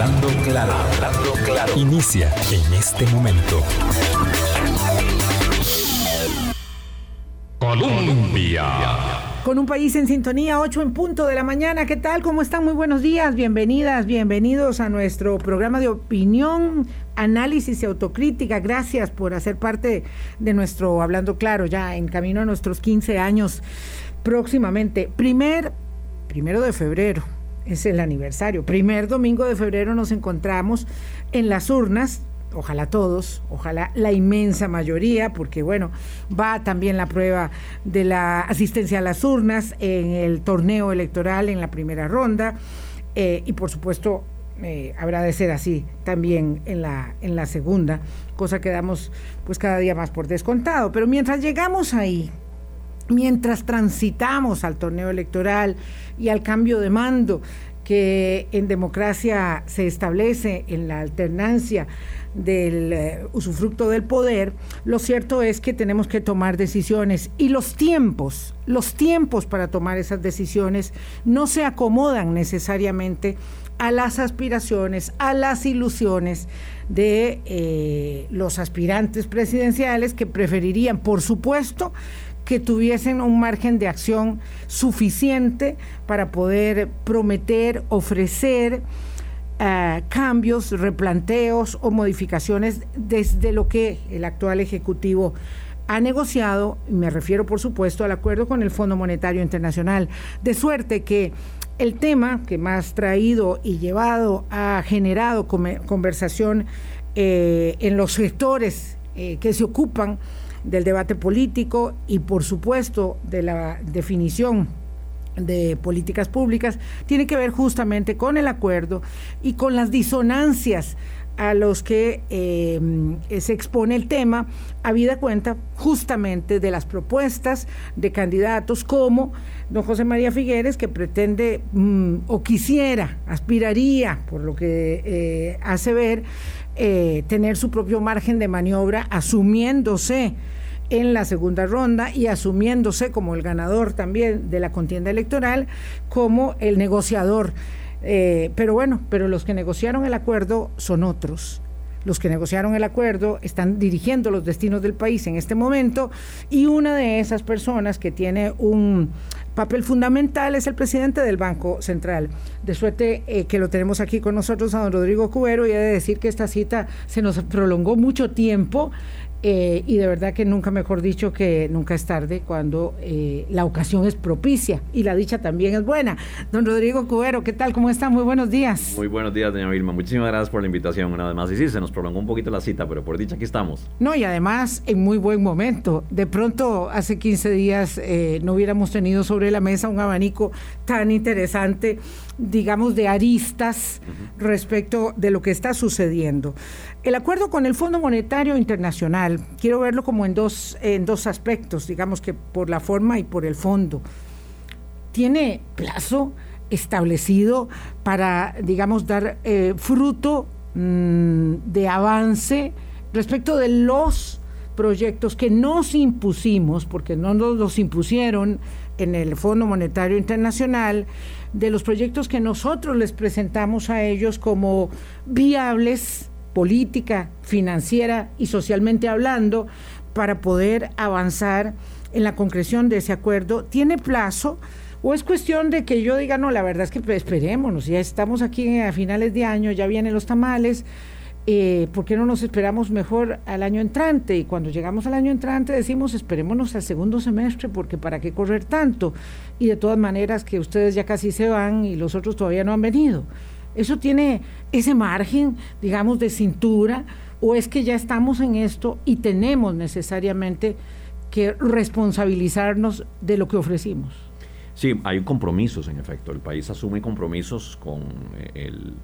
Hablando claro, hablando claro. Inicia en este momento. Colombia. Con un país en sintonía, 8 en punto de la mañana. ¿Qué tal? ¿Cómo están? Muy buenos días. Bienvenidas, bienvenidos a nuestro programa de opinión, análisis y autocrítica. Gracias por hacer parte de nuestro Hablando Claro, ya en camino a nuestros 15 años próximamente. Primer, primero de febrero, es el aniversario. Primer domingo de febrero nos encontramos en las urnas ojalá todos, ojalá la inmensa mayoría, porque bueno, va también la prueba de la asistencia a las urnas en el torneo electoral en la primera ronda eh, y por supuesto eh, habrá de ser así también en la, en la segunda, cosa que damos pues cada día más por descontado. Pero mientras llegamos ahí, mientras transitamos al torneo electoral y al cambio de mando que en democracia se establece en la alternancia del eh, usufructo del poder, lo cierto es que tenemos que tomar decisiones y los tiempos, los tiempos para tomar esas decisiones no se acomodan necesariamente a las aspiraciones, a las ilusiones de eh, los aspirantes presidenciales que preferirían, por supuesto, que tuviesen un margen de acción suficiente para poder prometer, ofrecer, eh, cambios, replanteos o modificaciones desde lo que el actual Ejecutivo ha negociado, me refiero por supuesto al acuerdo con el Fondo Monetario Internacional, de suerte que el tema que más traído y llevado ha generado conversación eh, en los sectores eh, que se ocupan del debate político y por supuesto de la definición de políticas públicas tiene que ver justamente con el acuerdo y con las disonancias a los que eh, se expone el tema, habida cuenta justamente de las propuestas de candidatos como don José María Figueres, que pretende mm, o quisiera, aspiraría, por lo que eh, hace ver, eh, tener su propio margen de maniobra, asumiéndose en la segunda ronda y asumiéndose como el ganador también de la contienda electoral, como el negociador. Eh, pero bueno, pero los que negociaron el acuerdo son otros. Los que negociaron el acuerdo están dirigiendo los destinos del país en este momento y una de esas personas que tiene un papel fundamental es el presidente del Banco Central. De suerte eh, que lo tenemos aquí con nosotros a don Rodrigo Cubero y he de decir que esta cita se nos prolongó mucho tiempo eh, y de verdad que nunca mejor dicho que nunca es tarde cuando eh, la ocasión es propicia y la dicha también es buena. Don Rodrigo Cubero, ¿qué tal? ¿Cómo está? Muy buenos días. Muy buenos días, doña Vilma. Muchísimas gracias por la invitación una vez más. Y sí, se nos prolongó un poquito la cita, pero por dicha aquí estamos. No, y además en muy buen momento. De pronto, hace 15 días eh, no hubiéramos tenido sobre la mesa un abanico tan interesante digamos, de aristas respecto de lo que está sucediendo. El acuerdo con el Fondo Monetario Internacional, quiero verlo como en dos, en dos aspectos, digamos que por la forma y por el fondo. Tiene plazo establecido para, digamos, dar eh, fruto mm, de avance respecto de los proyectos que nos impusimos, porque no nos los impusieron en el Fondo Monetario Internacional, de los proyectos que nosotros les presentamos a ellos como viables política, financiera y socialmente hablando para poder avanzar en la concreción de ese acuerdo. ¿Tiene plazo? ¿O es cuestión de que yo diga, no, la verdad es que esperémonos, ya estamos aquí a finales de año, ya vienen los tamales, eh, ¿por qué no nos esperamos mejor al año entrante? Y cuando llegamos al año entrante decimos, esperémonos al segundo semestre, porque ¿para qué correr tanto? Y de todas maneras que ustedes ya casi se van y los otros todavía no han venido. ¿Eso tiene ese margen, digamos, de cintura? ¿O es que ya estamos en esto y tenemos necesariamente que responsabilizarnos de lo que ofrecimos? Sí, hay compromisos, en efecto. El país asume compromisos con eh, el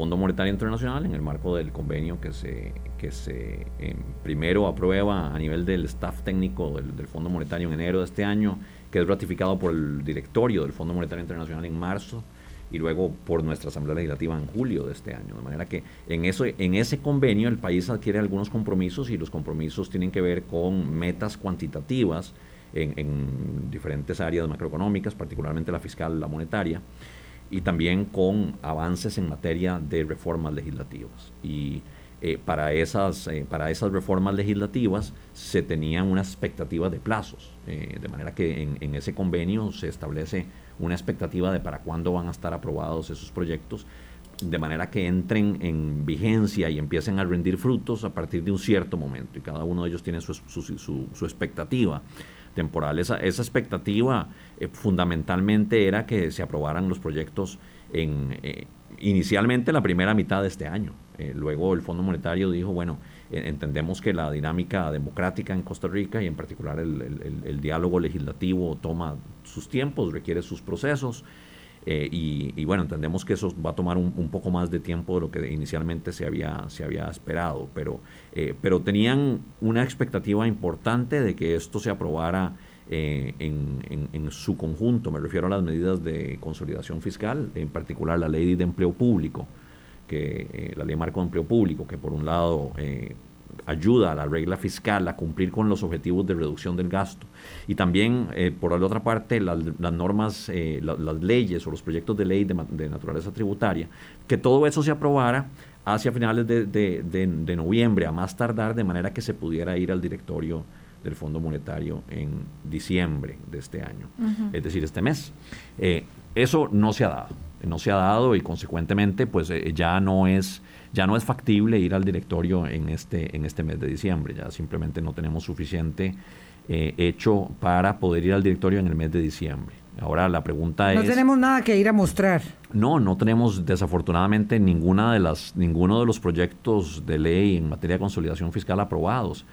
Fondo Monetario Internacional en el marco del convenio que se, que se em, primero aprueba a nivel del staff técnico del, del, Fondo Monetario en enero de este año, que es ratificado por el directorio del Fondo Monetario Internacional en marzo y luego por nuestra Asamblea Legislativa en julio de este año. De manera que en, eso, en ese convenio el país adquiere algunos compromisos y los compromisos tienen que ver con metas cuantitativas en, en diferentes áreas macroeconómicas, particularmente la fiscal, la monetaria y también con avances en materia de reformas legislativas. Y eh, para, esas, eh, para esas reformas legislativas se tenían unas expectativas de plazos, eh, de manera que en, ese convenio se establece una expectativa de para cuándo van a estar aprobados esos proyectos, de manera que entren en vigencia y empiecen a rendir frutos a partir de un cierto momento, y cada uno de ellos tiene su, su, su, su expectativa temporal. Esa, esa expectativa fundamentalmente era que se aprobaran los proyectos en inicialmente la primera mitad de este año. Eh, luego el Fondo Monetario dijo, bueno, eh, entendemos que la dinámica democrática en Costa Rica y en particular el, diálogo legislativo toma sus tiempos, requiere sus procesos. Eh, y, bueno, entendemos que eso va a tomar un, poco más de tiempo de lo que inicialmente se había, se había esperado, pero, pero tenían una expectativa importante de que esto se aprobara eh, en, su conjunto. Me refiero a las medidas de consolidación fiscal, en particular la ley de empleo público, que eh, la ley marco de empleo público, que por un lado eh, ayuda a la regla fiscal a cumplir con los objetivos de reducción del gasto. Y también, por la otra parte, las, normas, las leyes o los proyectos de ley de, naturaleza tributaria, que todo eso se aprobara hacia finales de, de, noviembre, a más tardar, de manera que se pudiera ir al directorio del Fondo Monetario en diciembre de este año, es decir, este mes. Eh, eso no se ha dado, no se ha dado y consecuentemente pues eh, ya no es ya no es factible ir al directorio en este en este mes de diciembre, ya simplemente no tenemos suficiente eh, hecho para poder ir al directorio en el mes de diciembre. Ahora la pregunta es... No tenemos nada que ir a mostrar. No, no tenemos desafortunadamente ninguna de las, ninguno de los proyectos de ley en materia de consolidación fiscal aprobados.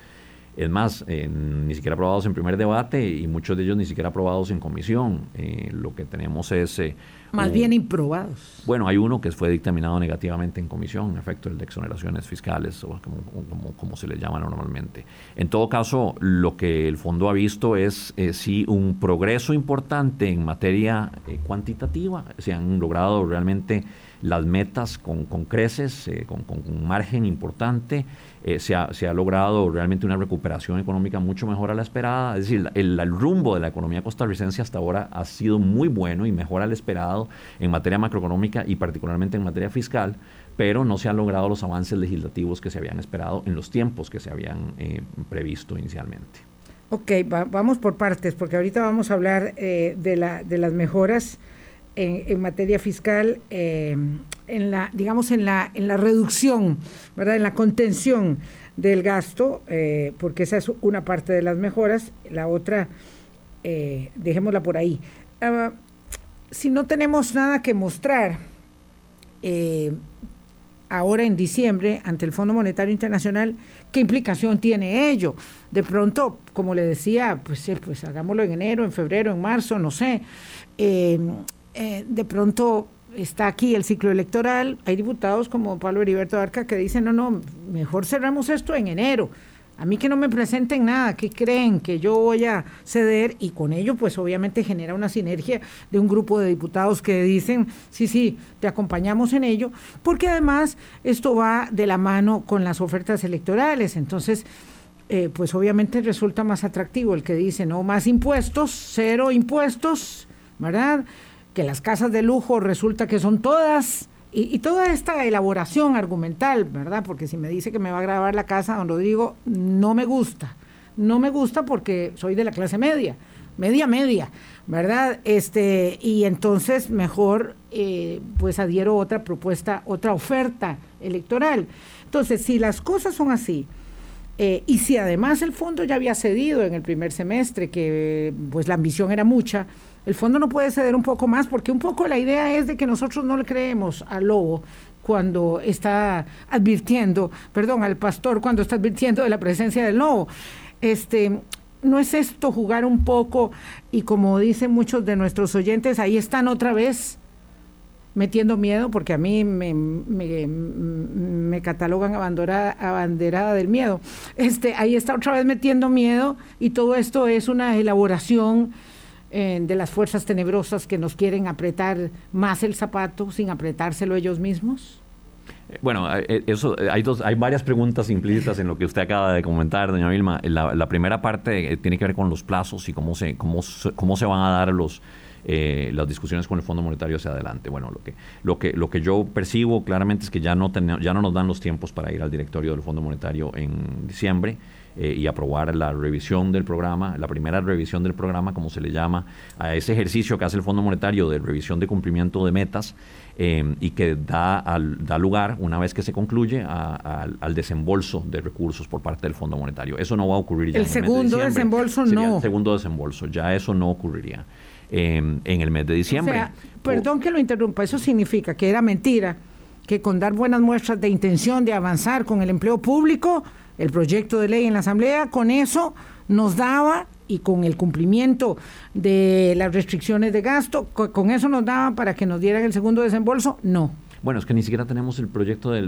Es más, ni siquiera aprobados en primer debate y muchos de ellos ni siquiera aprobados en comisión. Eh, lo que tenemos es... Eh, más bien improbados. Bueno, hay uno que fue dictaminado negativamente en comisión, en efecto, el de exoneraciones fiscales, o como, como, se le llama normalmente. En todo caso, lo que el fondo ha visto es eh, sí un progreso importante en materia cuantitativa. Se han logrado realmente las metas con, con creces, con, con un margen importante. Eh, se, ha, se, ha, logrado realmente una recuperación económica mucho mejor a la esperada. Es decir, el, el, rumbo de la economía costarricense hasta ahora ha sido muy bueno y mejor al esperado en materia macroeconómica y particularmente en materia fiscal, pero no se han logrado los avances legislativos que se habían esperado en los tiempos que se habían eh, previsto inicialmente. Ok, vamos por partes, porque ahorita vamos a hablar eh, de, la, de las mejoras en, materia fiscal, eh, en la, digamos, en la, en la reducción, ¿verdad? En la contención del gasto, eh, porque esa es una parte de las mejoras, la otra, eh, dejémosla por ahí. Ah, si no tenemos nada que mostrar, ahora en diciembre ante el Fondo Monetario Internacional, ¿qué implicación tiene ello? De pronto, como le decía, pues, pues hagámoslo en enero, en febrero, en marzo, no sé. Eh, de pronto está aquí el ciclo electoral, hay diputados como Pablo Heriberto Arca que dicen, no, no, mejor cerramos esto en enero. A mí que no me presenten nada, que creen que yo voy a ceder y con ello pues obviamente genera una sinergia de un grupo de diputados que dicen, sí, sí, te acompañamos en ello, porque además esto va de la mano con las ofertas electorales. Entonces, eh, pues obviamente resulta más atractivo el que dice, no, más impuestos, cero impuestos, ¿verdad? Que las casas de lujo resulta que son todas, y, toda esta elaboración argumental, ¿verdad? Porque si me dice que me va a grabar la casa, don Rodrigo, no me gusta. No me gusta porque soy de la clase media, media media, ¿verdad? Este, y entonces mejor eh, pues adhiero otra propuesta, otra oferta electoral. Entonces, si las cosas son así, eh, y si además el fondo ya había cedido en el primer semestre, que pues la ambición era mucha, el fondo no puede ceder un poco más porque un poco la idea es de que nosotros no le creemos al lobo cuando está advirtiendo, perdón, al pastor cuando está advirtiendo de la presencia del lobo. Este, no es esto jugar un poco y como dicen muchos de nuestros oyentes, ahí están otra vez metiendo miedo, porque a mí me, catalogan abanderada, abanderada, del miedo. Este, ahí está otra vez metiendo miedo y todo esto es una elaboración eh, de las fuerzas tenebrosas que nos quieren apretar más el zapato sin apretárselo ellos mismos? Eh, bueno, eh, eso, hay, dos, hay varias preguntas implícitas en lo que usted acaba de comentar, doña Vilma. La, primera parte tiene que ver con los plazos y cómo se, cómo, cómo se van a dar los, eh, las discusiones con el Fondo Monetario hacia adelante. Bueno, lo que, lo que, lo que yo percibo claramente es que ya no, ya no nos dan los tiempos para ir al directorio del Fondo Monetario en diciembre. Eh, y aprobar la revisión del programa, la primera revisión del programa, como se le llama, a ese ejercicio que hace el Fondo Monetario de revisión de cumplimiento de metas eh, y que da, al, da lugar, una vez que se concluye, al desembolso de recursos por parte del Fondo Monetario. Eso no va a ocurrir ya. El segundo desembolso no. El segundo desembolso, ya eso no ocurriría. Eh, en el mes de diciembre. O sea, perdón que lo interrumpa, eso significa que era mentira que con dar buenas muestras de intención de avanzar con el empleo público, el proyecto de ley en la Asamblea, con eso nos daba y con el cumplimiento de las restricciones de gasto, con eso nos daba para que nos dieran el segundo desembolso, no. Bueno, es que ni siquiera tenemos el proyecto de,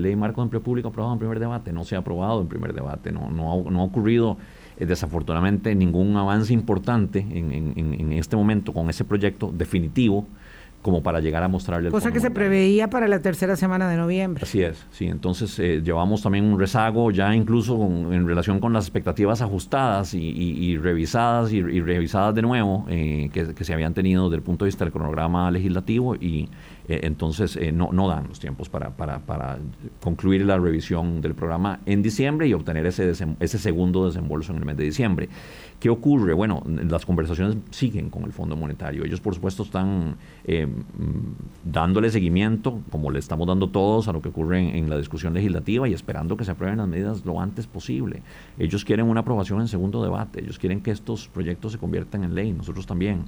ley marco de empleo público aprobado en primer debate, no se ha aprobado en primer debate, no, no, ha, no ha ocurrido eh, desafortunadamente ningún avance importante en, en, en, este momento con ese proyecto definitivo como para llegar a mostrarle el Cosa que se preveía para la tercera semana de noviembre. Así es, sí. Entonces eh, llevamos también un rezago ya incluso en relación con las expectativas ajustadas y, revisadas y, revisadas de nuevo eh, que, que, se habían tenido desde el punto de vista del cronograma legislativo y eh, entonces eh, no, no dan los tiempos para, para, para, concluir la revisión del programa en diciembre y obtener ese, ese segundo desembolso en el mes de diciembre. ¿Qué ocurre? Bueno, las conversaciones siguen con el Fondo Monetario. Ellos, por supuesto, están eh, dándole seguimiento, como le estamos dando todos, a lo que ocurre en, la discusión legislativa y esperando que se aprueben las medidas lo antes posible. Ellos quieren una aprobación en segundo debate. Ellos quieren que estos proyectos se conviertan en ley. Nosotros también.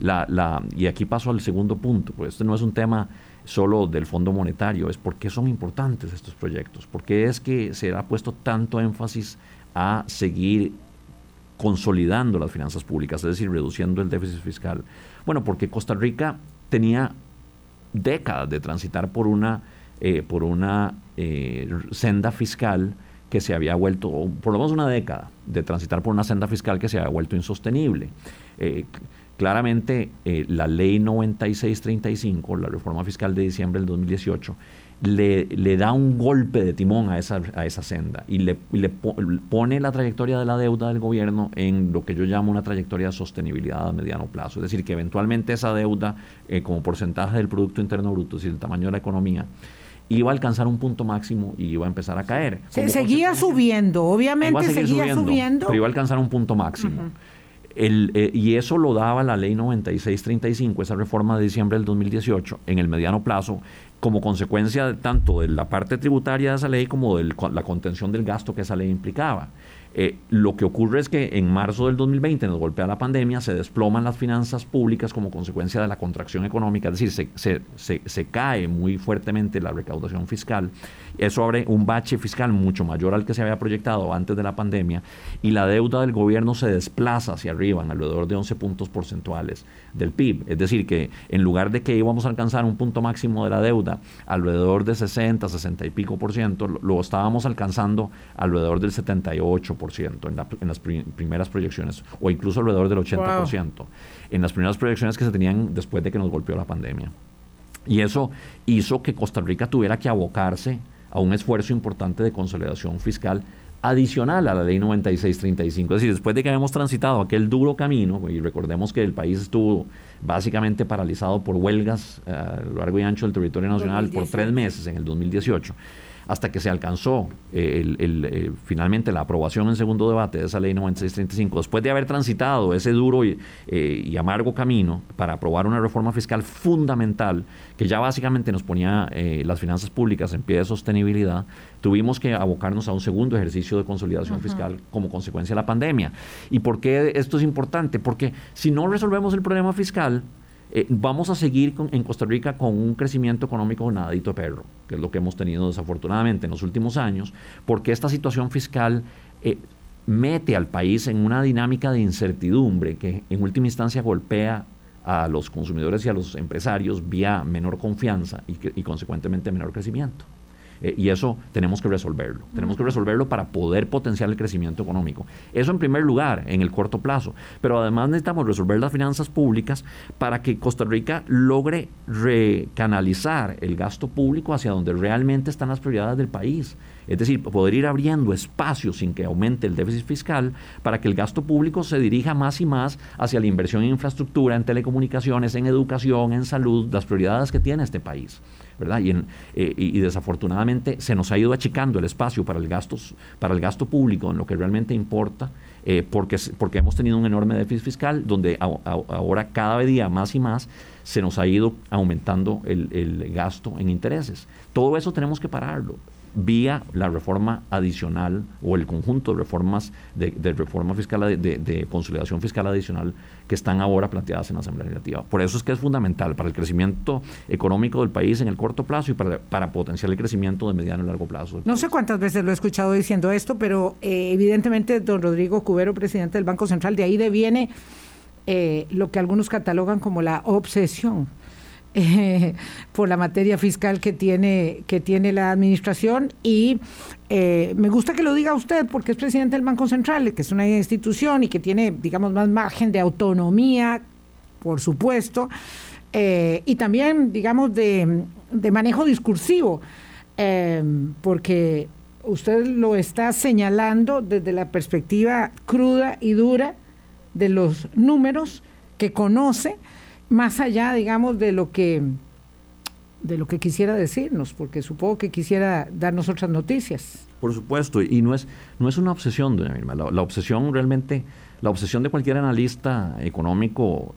La, la, y aquí paso al segundo punto, pues este no es un tema solo del Fondo Monetario, es por qué son importantes estos proyectos, por qué es que se ha puesto tanto énfasis a seguir consolidando las finanzas públicas, es decir, reduciendo el déficit fiscal. Bueno, porque Costa Rica tenía décadas de transitar por una, eh, por una eh, senda fiscal que se había vuelto, por lo menos una década, de transitar por una senda fiscal que se había vuelto insostenible. Eh, Claramente, la ley 9635, la reforma fiscal de diciembre del 2018, le, le da un golpe de timón a esa, a esa senda y le, le, pone la trayectoria de la deuda del gobierno en lo que yo llamo una trayectoria de sostenibilidad a mediano plazo. Es decir, que eventualmente esa deuda, eh, como porcentaje del Producto Interno Bruto, es decir, el tamaño de la economía, iba a alcanzar un punto máximo y iba a empezar a caer. Se seguía subiendo, obviamente seguía subiendo, Pero iba a alcanzar un punto máximo. Eh, y eso lo daba la ley 9635, esa reforma de diciembre del 2018, en el mediano plazo, como consecuencia tanto de la parte tributaria de esa ley como de la contención del gasto que esa ley implicaba. Eh, lo que ocurre es que en marzo del 2020 nos golpea la pandemia, se desploman las finanzas públicas como consecuencia de la contracción económica, es decir, se, cae muy fuertemente la recaudación fiscal. Eso abre un bache fiscal mucho mayor al que se había proyectado antes de la pandemia y la deuda del gobierno se desplaza hacia arriba en alrededor de 11 puntos porcentuales del PIB. Es decir, que en lugar de que íbamos a alcanzar un punto máximo de la deuda alrededor de 60, 60 y pico por ciento, lo, estábamos alcanzando alrededor del 78 por ciento en, las primeras proyecciones, o incluso alrededor del 80 por ciento, en las primeras proyecciones que se tenían después de que nos golpeó la pandemia. Y eso hizo que Costa Rica tuviera que abocarse a un esfuerzo importante de consolidación fiscal adicional a la ley 9635. Es decir, después de que habíamos transitado aquel duro camino, y recordemos que el país estuvo básicamente paralizado por huelgas eh, a lo largo y ancho del territorio nacional por tres meses en el 2018, hasta que se alcanzó eh, el, eh, finalmente la aprobación en segundo debate de esa ley 9635, después de haber transitado ese duro y, y amargo camino para aprobar una reforma fiscal fundamental que ya básicamente nos ponía las finanzas públicas en pie de sostenibilidad, tuvimos que abocarnos a un segundo ejercicio de consolidación fiscal como consecuencia de la pandemia. ¿Y por qué esto es importante? Porque si no resolvemos el problema fiscal, eh, vamos a seguir en Costa Rica con un crecimiento económico nadito perro, que es lo que hemos tenido desafortunadamente en los últimos años, porque esta situación fiscal eh, mete al país en una dinámica de incertidumbre que en última instancia golpea a los consumidores y a los empresarios vía menor confianza y consecuentemente menor crecimiento. Eh, y eso tenemos que resolverlo. Tenemos que resolverlo para poder potenciar el crecimiento económico. Eso en primer lugar, en el corto plazo. Pero además necesitamos resolver las finanzas públicas para que Costa Rica logre recanalizar el gasto público hacia donde realmente están las prioridades del país. Es decir, poder ir abriendo espacios sin que aumente el déficit fiscal para que el gasto público se dirija más y más hacia la inversión en infraestructura, en telecomunicaciones, en educación, en salud, las prioridades que tiene este país. ¿Verdad? Y, eh, y, desafortunadamente se nos ha ido achicando el espacio para el, gasto, para el gasto público en lo que realmente importa, eh, porque, porque hemos tenido un enorme déficit fiscal, donde ahora cada día más y más se nos ha ido aumentando el, el gasto en intereses. Todo eso tenemos que pararlo vía la reforma adicional o el conjunto de reformas de, reforma fiscal de, consolidación fiscal adicional que están ahora planteadas en la Asamblea Legislativa. Por eso es que es fundamental para el crecimiento económico del país en el corto plazo y para, para potenciar el crecimiento de mediano y largo plazo. No sé cuántas veces lo he escuchado diciendo esto, pero eh, evidentemente don Rodrigo Cubero, presidente del Banco Central, de ahí deviene eh, lo que algunos catalogan como la obsesión eh, por la materia fiscal que tiene, que tiene la administración y eh, me gusta que lo diga usted porque es presidente del Banco Central, que es una institución y que tiene, digamos, más margen de autonomía, por supuesto, eh, y también, digamos, de, de manejo discursivo, porque usted lo está señalando desde la perspectiva cruda y dura de los números que conoce más allá, digamos, de lo que de lo que quisiera decirnos, porque supongo que quisiera darnos otras noticias. Por supuesto, y no es, no es una obsesión, doña Mirma. La, obsesión realmente, la obsesión de cualquier analista económico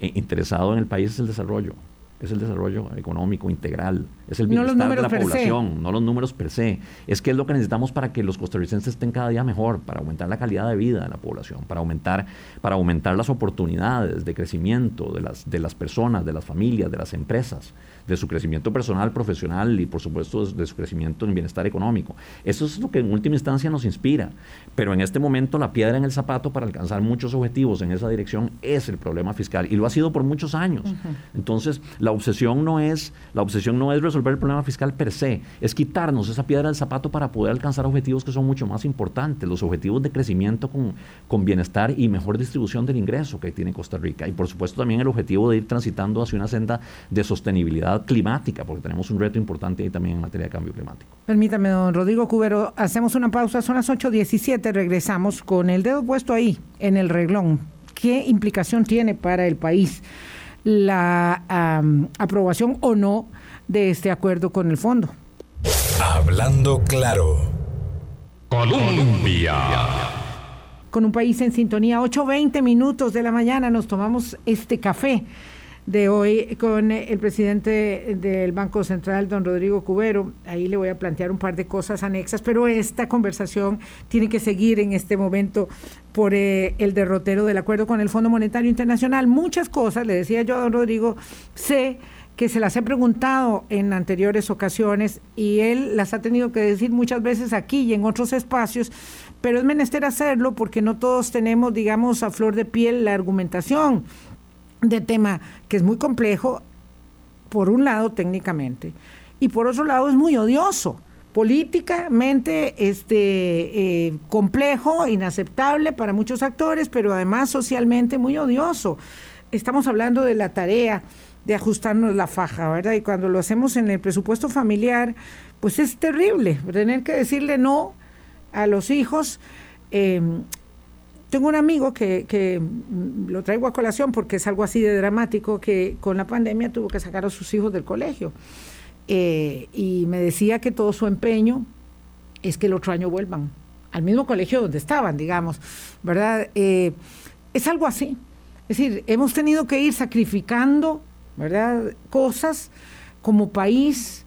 eh, interesado en el país es el desarrollo es el desarrollo económico integral, es el bienestar de la población, no los números per se. Es que es lo que necesitamos para que los costarricenses estén cada día mejor, para aumentar la calidad de vida de la población, para aumentar, para aumentar las oportunidades de crecimiento de las, de las personas, de las familias, de las empresas de su crecimiento personal, profesional y por supuesto de su crecimiento en bienestar económico. Eso es lo que en última instancia nos inspira. Pero en este momento la piedra en el zapato para alcanzar muchos objetivos en esa dirección es el problema fiscal y lo ha sido por muchos años. Entonces, la obsesión no es la obsesión no es resolver el problema fiscal per se, es quitarnos esa piedra del zapato para poder alcanzar objetivos que son mucho más importantes, los objetivos de crecimiento con, con bienestar y mejor distribución del ingreso que tiene Costa Rica y por supuesto también el objetivo de ir transitando hacia una senda de sostenibilidad climática, porque tenemos un reto importante ahí también en materia de cambio climático. Permítame, don Rodrigo Cubero, hacemos una pausa, son las 8.17, regresamos con el dedo puesto ahí, en el reglón. ¿Qué implicación tiene para el país la aprobación o no de este acuerdo con el fondo? Hablando claro. Colombia. Con un país en sintonía, 8.20 minutos de la mañana nos tomamos este café de hoy con el presidente del Banco Central, don Rodrigo Cubero. Ahí le voy a plantear un par de cosas anexas, pero esta conversación tiene que seguir en este momento por eh, el derrotero del acuerdo con el Fondo Monetario Internacional. Muchas cosas, le decía yo a don Rodrigo, sé que se las he preguntado en anteriores ocasiones y él las ha tenido que decir muchas veces aquí y en otros espacios, pero es menester hacerlo porque no todos tenemos, digamos, a flor de piel la argumentación de tema que es muy complejo, por un lado técnicamente, y por otro lado es muy odioso, políticamente este, eh, complejo, inaceptable para muchos actores, pero además socialmente muy odioso. Estamos hablando de la tarea de ajustarnos la faja, ¿verdad? Y cuando lo hacemos en el presupuesto familiar, pues es terrible tener que decirle no a los hijos. Eh, tengo un amigo que, que, mm, lo traigo a colación porque es algo así de dramático, que con la pandemia tuvo que sacar a sus hijos del colegio. Eh, y me decía que todo su empeño es que el otro año vuelvan al mismo colegio donde estaban, digamos, ¿verdad? Eh, es algo así. Es decir, hemos tenido que ir sacrificando, ¿verdad? Cosas como país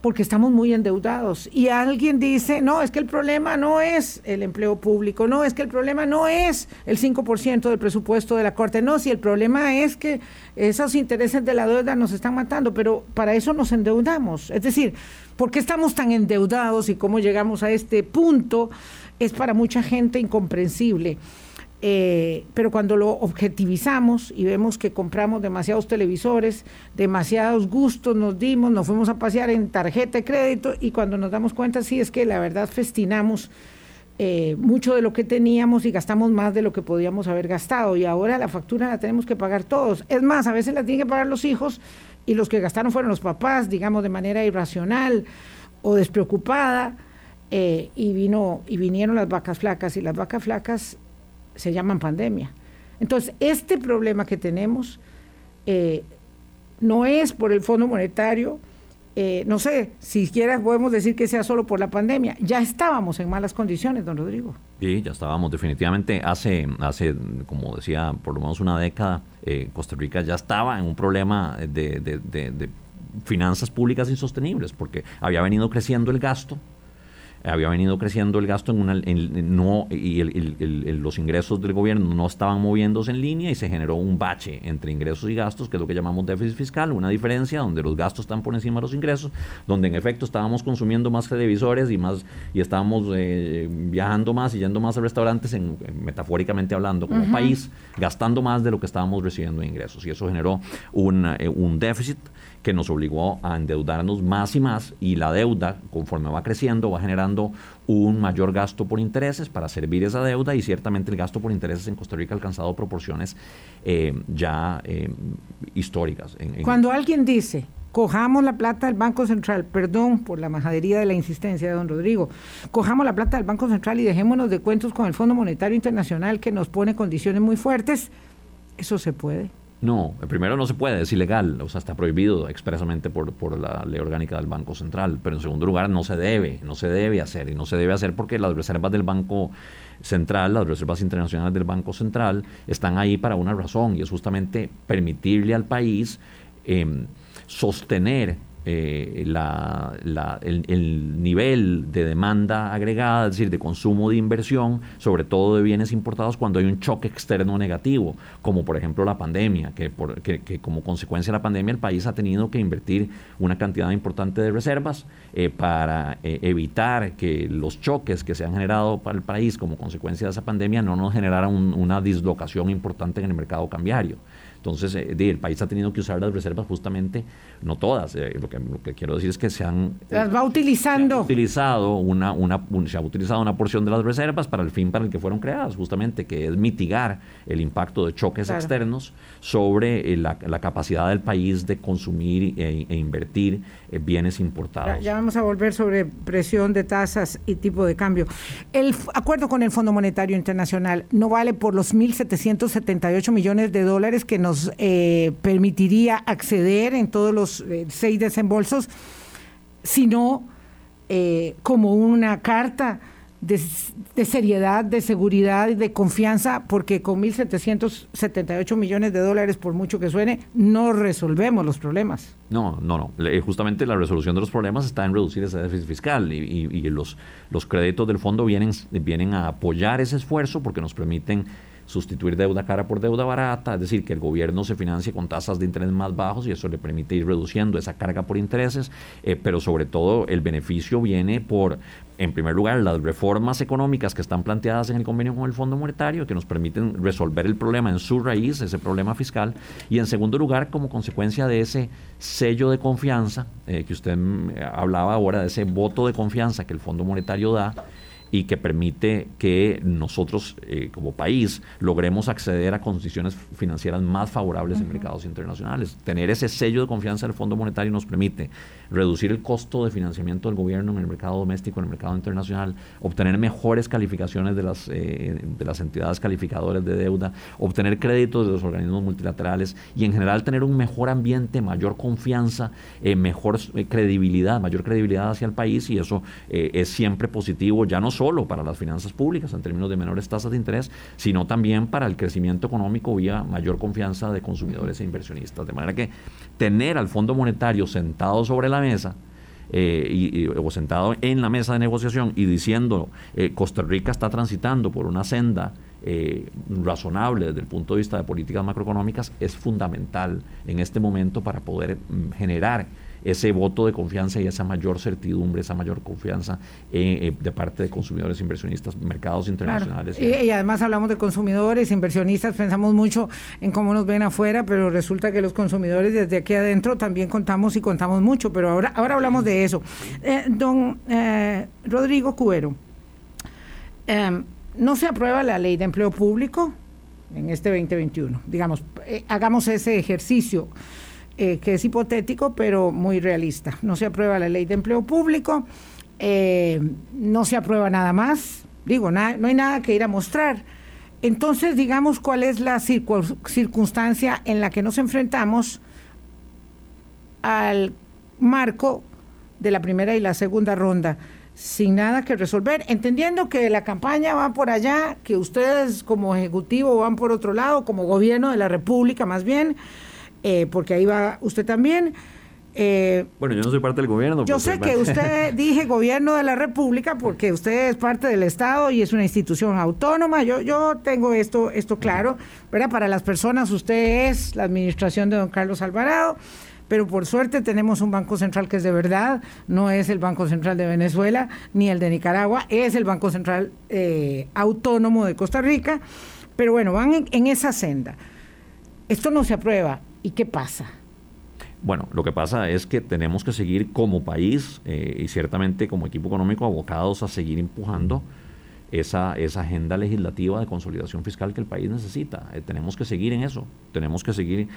porque estamos muy endeudados. Y alguien dice, no, es que el problema no es el empleo público, no, es que el problema no es el 5% del presupuesto de la Corte, no, si el problema es que esos intereses de la deuda nos están matando, pero para eso nos endeudamos. Es decir, ¿por qué estamos tan endeudados y cómo llegamos a este punto? Es para mucha gente incomprensible. Eh, pero cuando lo objetivizamos y vemos que compramos demasiados televisores, demasiados gustos nos dimos, nos fuimos a pasear en tarjeta de crédito y cuando nos damos cuenta, sí es que la verdad festinamos eh, mucho de lo que teníamos y gastamos más de lo que podíamos haber gastado y ahora la factura la tenemos que pagar todos. Es más, a veces la tienen que pagar los hijos y los que gastaron fueron los papás, digamos, de manera irracional o despreocupada. Eh, y vino y vinieron las vacas flacas y las vacas flacas se llaman pandemia. Entonces, este problema que tenemos eh, no es por el Fondo Monetario, eh, no sé, si siquiera podemos decir que sea solo por la pandemia. Ya estábamos en malas condiciones, don Rodrigo. Sí, ya estábamos definitivamente. Hace, hace como decía, por lo menos una década, eh, Costa Rica ya estaba en un problema de, de finanzas públicas insostenibles, porque había venido creciendo el gasto, había venido creciendo el gasto en una, no, y los ingresos del gobierno no estaban moviéndose en línea y se generó un bache entre ingresos y gastos, que es lo que llamamos déficit fiscal, una diferencia donde los gastos están por encima de los ingresos, donde en efecto estábamos consumiendo más televisores y más y estábamos eh, viajando más y yendo más a restaurantes, en, metafóricamente hablando, como país, gastando más de lo que estábamos recibiendo en ingresos. Y eso generó un, eh, un déficit que nos obligó a endeudarnos más y más y la deuda, conforme va creciendo, va generando un mayor gasto por intereses para servir esa deuda y ciertamente el gasto por intereses en Costa Rica ha alcanzado proporciones eh, ya eh, históricas. Cuando alguien dice, cojamos la plata del Banco Central, perdón por la majadería de la insistencia de don Rodrigo, cojamos la plata del Banco Central y dejémonos de cuentos con el Fondo Monetario Internacional que nos pone condiciones muy fuertes, eso se puede. No, primero no se puede, es ilegal, o sea, está prohibido expresamente por, por, la ley orgánica del Banco Central, pero en segundo lugar no se debe, no se debe hacer, y no se debe hacer porque las reservas del Banco Central, las reservas internacionales del Banco Central, están ahí para una razón, y es justamente permitirle al país eh, sostener eh, la, el, nivel de demanda agregada, es decir, de consumo de inversión, sobre todo de bienes importados, cuando hay un choque externo negativo, como por ejemplo la pandemia, que, por, que, como consecuencia de la pandemia el país ha tenido que invertir una cantidad importante de reservas eh, para eh, evitar que los choques que se han generado para el país como consecuencia de esa pandemia no nos generaran una dislocación importante en el mercado cambiario. Entonces, el país ha tenido que usar las reservas justamente, no todas, eh, lo, que, lo que quiero decir es que se han... Eh, las va utilizando. utilizado una, una, se ha utilizado una porción de las reservas para el fin para el que fueron creadas, justamente, que es mitigar el impacto de choques externos sobre la, capacidad del país de consumir e, e invertir bienes importados. Ya, vamos a volver sobre presión de tasas y tipo de cambio. El acuerdo con el Fondo Monetario Internacional no vale por los 1.778 millones de dólares que nos nos eh, permitiría acceder en todos los eh, seis desembolsos, sino eh, como una carta de, seriedad, de seguridad y de confianza, porque con 1.778 millones de dólares, por mucho que suene, no resolvemos los problemas. No, no, no. Justamente la resolución de los problemas está en reducir ese déficit fiscal y, y los, los créditos del fondo vienen, vienen a apoyar ese esfuerzo porque nos permiten sustituir deuda cara por deuda barata, es decir, que el gobierno se financie con tasas de interés más bajos y eso le permite ir reduciendo esa carga por intereses, eh, pero sobre todo el beneficio viene por, en primer lugar, las reformas económicas que están planteadas en el convenio con el Fondo Monetario, que nos permiten resolver el problema en su raíz, ese problema fiscal, y en segundo lugar, como consecuencia de ese sello de confianza eh, que usted mm, hablaba ahora, de ese voto de confianza que el Fondo Monetario da, y que permite que nosotros eh, como país logremos acceder a condiciones financieras más favorables en mercados internacionales. Tener ese sello de confianza del Fondo Monetario nos permite reducir el costo de financiamiento del gobierno en el mercado doméstico, en el mercado internacional, obtener mejores calificaciones de las, eh, de las entidades calificadoras de deuda, obtener créditos de los organismos multilaterales y en general tener un mejor ambiente, mayor confianza, eh, mejor credibilidad, mayor credibilidad hacia el país y eso es siempre positivo, ya no solo para las finanzas públicas en términos de menores tasas de interés, sino también para el crecimiento económico vía mayor confianza de consumidores e inversionistas. De manera que tener al Fondo Monetario sentado sobre la mesa, eh, y, o sentado en la mesa de negociación y diciendo eh, Costa Rica está transitando por una senda eh, razonable desde el punto de vista de políticas macroeconómicas es fundamental en este momento para poder mm, generar ese voto de confianza y esa mayor certidumbre, esa mayor confianza eh, de parte de consumidores, inversionistas, mercados internacionales. Y, además hablamos de consumidores, inversionistas, pensamos mucho en cómo nos ven afuera, pero resulta que los consumidores desde aquí adentro también contamos y contamos mucho, pero ahora, ahora hablamos de eso. Eh, don eh, Rodrigo Cubero, em, no se aprueba la ley de empleo público en este 2021. Digamos, eh, hagamos ese ejercicio que es hipotético, pero muy realista. No se aprueba la ley de empleo público, no se aprueba nada más, digo, no hay nada que ir a mostrar. Entonces, digamos, ¿cuál es la circunstancia en la que nos enfrentamos al marco de la primera y la segunda ronda, sin nada que resolver, entendiendo que la campaña va por allá, que ustedes como ejecutivo van por otro lado, como gobierno de la República más bien, eh, porque ahí va usted también. Eh, bueno, yo no soy parte del gobierno. Yo sé que usted dije gobierno de la República porque usted es parte del Estado y es una institución autónoma. Yo, yo tengo esto, esto claro, ¿verdad? Para las personas usted es la administración de don Carlos Alvarado pero por suerte tenemos un Banco Central que es de verdad, no es el Banco Central de Venezuela ni el de Nicaragua, es el Banco Central eh, Autónomo de Costa Rica, pero bueno, van en, esa senda. Esto no se aprueba, ¿y qué pasa? Bueno, lo que pasa es que tenemos que seguir como país eh, y ciertamente como equipo económico abocados a seguir empujando esa, esa agenda legislativa de consolidación fiscal que el país necesita. Eh, tenemos que seguir en eso, tenemos que seguir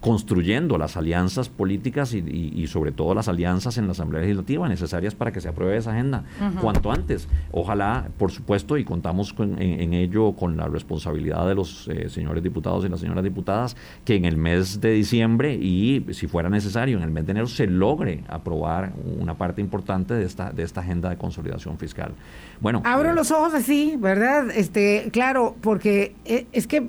construyendo las alianzas políticas y, sobre todo las alianzas en la Asamblea Legislativa necesarias para que se apruebe esa agenda cuanto antes. Ojalá, por supuesto, y contamos en, ello con la responsabilidad de los eh, señores diputados y las señoras diputadas, que en el mes de diciembre y, si fuera necesario, en el mes de enero se logre aprobar una parte importante de esta, de esta agenda de consolidación fiscal. Bueno. Abro eh, los ojos así, ¿verdad? Este, claro, porque eh, es que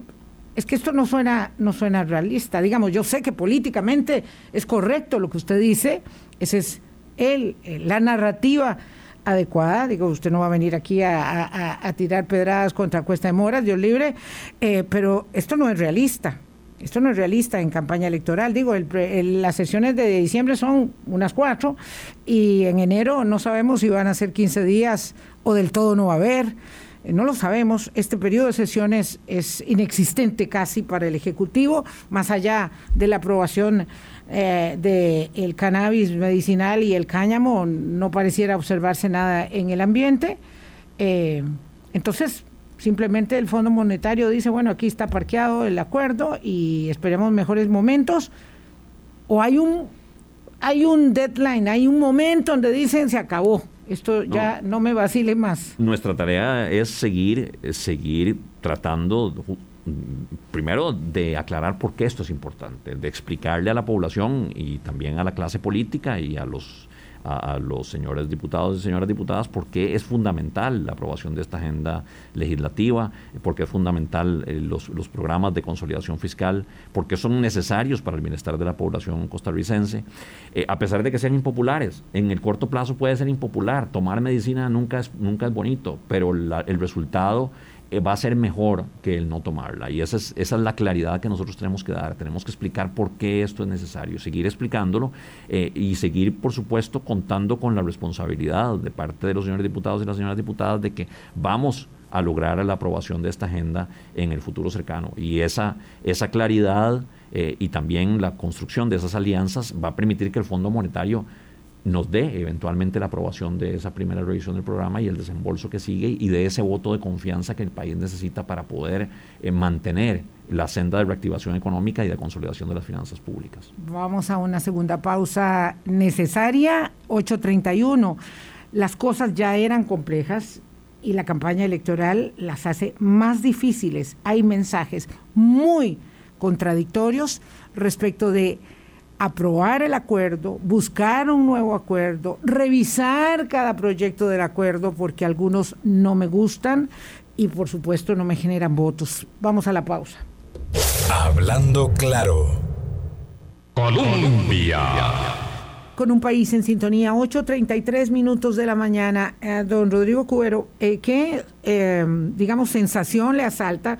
es que esto no suena, no suena realista. Digamos, yo sé que políticamente es correcto lo que usted dice, esa es el, la narrativa adecuada. Digo, usted no va a venir aquí a, tirar pedradas contra Cuesta de Moras, Dios libre, eh, pero esto no es realista. Esto no es realista en campaña electoral. Digo, las sesiones de diciembre son unas cuatro y en enero no sabemos si van a ser 15 días o del todo no va a haber. Eh, no lo sabemos, este periodo de sesiones es inexistente casi para el Ejecutivo, más allá de la aprobación eh, del cannabis medicinal y el cáñamo, no pareciera observarse nada en el ambiente. Eh, entonces, simplemente el Fondo Monetario dice, bueno, aquí está parqueado el acuerdo y esperemos mejores momentos. O hay un, hay un deadline, hay un momento donde dicen se acabó esto ya no me vacile más. Nuestra tarea es seguir, seguir tratando primero de aclarar por qué esto es importante, de explicarle a la población y también a la clase política y a los a, los señores diputados y señoras diputadas por qué es fundamental la aprobación de esta agenda legislativa, por qué es fundamental eh, los, los, programas de consolidación fiscal, por qué son necesarios para el bienestar de la población costarricense, eh, a pesar de que sean impopulares. En el corto plazo puede ser impopular, tomar medicina nunca es, nunca es bonito, pero el resultado eh, va a ser mejor que el no tomarla. Y esa es, esa es la claridad que nosotros tenemos que dar. Tenemos que explicar por qué esto es necesario, seguir explicándolo eh, y seguir, por supuesto, contando con la responsabilidad de parte de los señores diputados y las señoras diputadas de que vamos a lograr la aprobación de esta agenda en el futuro cercano. Y esa, esa claridad eh, y también la construcción de esas alianzas va a permitir que el Fondo Monetario nos dé eventualmente la aprobación de esa primera revisión del programa y el desembolso que sigue y de ese voto de confianza que el país necesita para poder eh, mantener la senda de reactivación económica y de consolidación de las finanzas públicas. Vamos a una segunda pausa necesaria, 8.31. Las cosas ya eran complejas y la campaña electoral las hace más difíciles. Hay mensajes muy contradictorios respecto de aprobar el acuerdo, buscar un nuevo acuerdo, revisar cada proyecto del acuerdo porque algunos no me gustan y por supuesto no me generan votos. Vamos a la pausa. Hablando claro. Colombia. Con un país en sintonía, 8.33 minutos de la mañana. Eh, don Rodrigo Cubero, eh, ¿qué, eh, digamos, sensación le asalta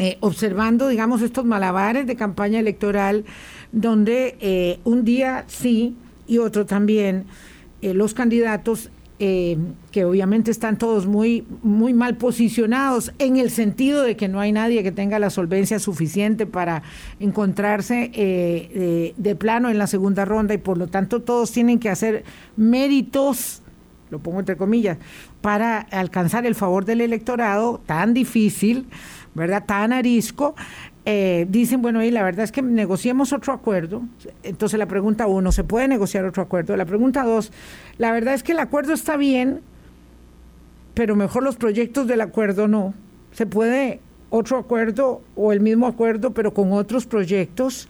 eh, observando, digamos, estos malabares de campaña electoral, donde eh, un día sí y otro también los candidatos eh, que obviamente están todos muy, muy mal posicionados en el sentido de que no hay nadie que tenga la solvencia suficiente para encontrarse eh, de plano en la segunda ronda y por lo tanto todos tienen que hacer méritos, lo pongo entre comillas, para alcanzar el favor del electorado tan difícil, ¿verdad? Tan arisco. Eh, dicen, bueno, y la verdad es que negociemos otro acuerdo. Entonces la pregunta uno, ¿se puede negociar otro acuerdo? La pregunta dos, la verdad es que el acuerdo está bien, pero mejor los proyectos del acuerdo no. Se puede otro acuerdo o el mismo acuerdo, pero con otros proyectos.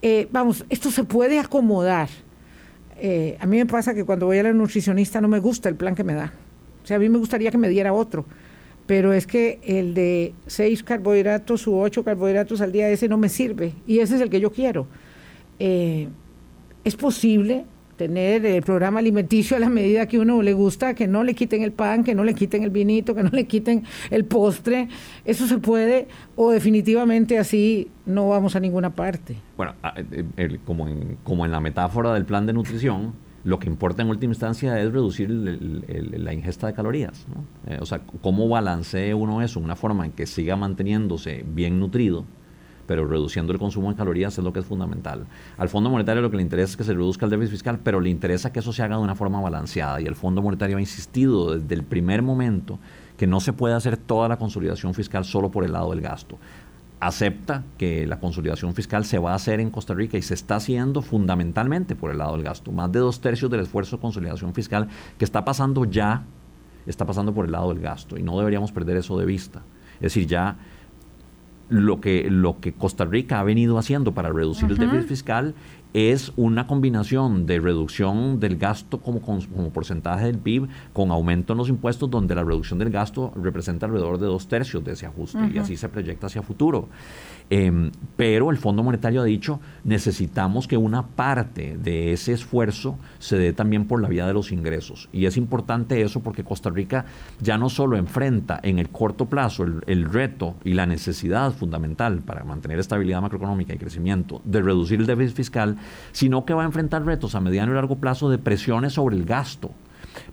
Eh, vamos, esto se puede acomodar. Eh, a mí me pasa que cuando voy a la nutricionista no me gusta el plan que me da. O sea, a mí me gustaría que me diera otro pero es que el de seis carbohidratos u ocho carbohidratos al día, ese no me sirve y ese es el que yo quiero. Eh, es posible tener el programa alimenticio a la medida que uno le gusta, que no le quiten el pan, que no le quiten el vinito, que no le quiten el postre. Eso se puede o definitivamente así no vamos a ninguna parte. Bueno, como, como en la metáfora del plan de nutrición, lo que importa en última instancia es reducir la ingesta de calorías. Eh, o sea, cómo balancee uno eso, una forma en que siga manteniéndose bien nutrido, pero reduciendo el consumo de calorías es lo que es fundamental. Al Fondo Monetario lo que le interesa es que se reduzca el déficit fiscal, pero le interesa que eso se haga de una forma balanceada. Y el Fondo Monetario ha insistido desde el primer momento que no se puede hacer toda la consolidación fiscal solo por el lado del gasto acepta que la consolidación fiscal se va a hacer en Costa Rica y se está haciendo fundamentalmente por el lado del gasto. Más de dos tercios del esfuerzo de consolidación fiscal que está pasando ya, está pasando por el lado del gasto y no deberíamos perder eso de vista. Es decir, ya lo que, lo que Costa Rica ha venido haciendo para reducir el déficit fiscal es una combinación de reducción del gasto como, como, porcentaje del PIB con aumento en los impuestos, donde la reducción del gasto representa alrededor de dos tercios de ese ajuste y así se proyecta hacia futuro. Em, pero el Fondo Monetario ha dicho, necesitamos que una parte de ese esfuerzo se dé también por la vía de los ingresos. Y es importante eso porque Costa Rica ya no solo enfrenta en el corto plazo el, el reto y la necesidad fundamental para mantener estabilidad macroeconómica y crecimiento de reducir el déficit fiscal, sino que va a enfrentar retos a mediano y largo plazo de presiones sobre el gasto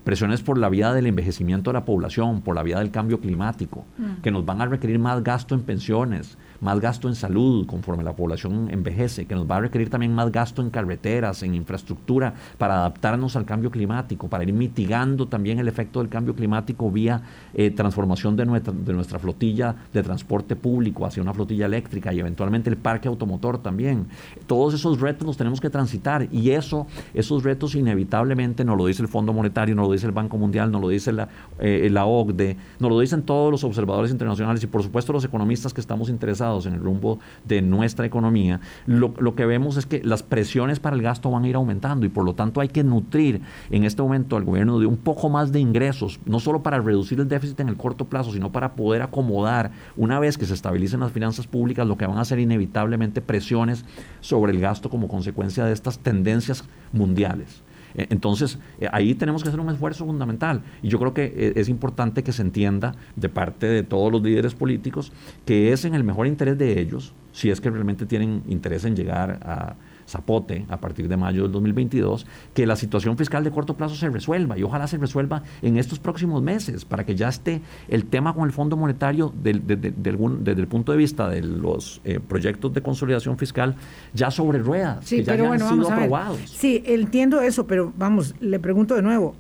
presiones por la vía del envejecimiento de la población, por la vía del cambio climático, mm. que nos van a requerir más gasto en pensiones, más gasto en salud conforme la población envejece, que nos va a requerir también más gasto en carreteras, en infraestructura, para adaptarnos al cambio climático, para ir mitigando también el efecto del cambio climático vía eh, transformación de nuestra, de nuestra flotilla de transporte público hacia una flotilla eléctrica y eventualmente el parque automotor también. Todos esos retos los tenemos que transitar y eso, esos retos inevitablemente nos lo dice el Fondo Monetario, nos lo dice el Banco Mundial, nos lo dice la, eh, la OCDE, nos lo dicen todos los observadores internacionales y por supuesto los economistas que estamos interesados en el rumbo de nuestra economía, lo, que vemos es que las presiones para el gasto van a ir aumentando y por lo tanto hay que nutrir en este momento al gobierno de un poco más de ingresos, no solo para reducir el déficit en el corto plazo, sino para poder acomodar una vez que se estabilicen las finanzas públicas, lo que van a ser inevitablemente presiones sobre el gasto como consecuencia de estas tendencias mundiales. Eh, entonces, eh, ahí tenemos que hacer un esfuerzo fundamental. Y yo creo que eh, es importante que se entienda de parte de todos los líderes políticos que es en el mejor interés de ellos, si es que realmente tienen interés en llegar a zapote a partir de mayo del 2022, que la situación fiscal de corto plazo se resuelva y ojalá se resuelva en estos próximos meses para que ya esté el tema con el Fondo Monetario desde el punto de vista de los eh, proyectos de consolidación fiscal ya sobre ruedas, que ya, han sido aprobados. Sí, entiendo eso, pero vamos, le pregunto de nuevo,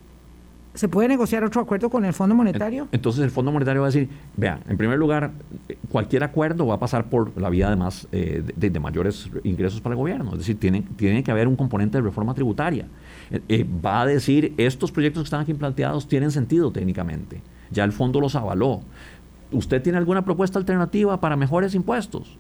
¿Se puede negociar otro acuerdo con el Fondo Monetario? Entonces el Fondo Monetario va a decir, vean, en primer lugar, cualquier acuerdo va a pasar por la vía además eh, de, mayores ingresos para el gobierno. Es decir, tiene, tiene que haber un componente de reforma tributaria. Eh, eh, va a decir, estos proyectos que están aquí planteados tienen sentido técnicamente. Ya el fondo los avaló. ¿Usted tiene alguna propuesta alternativa para mejores impuestos?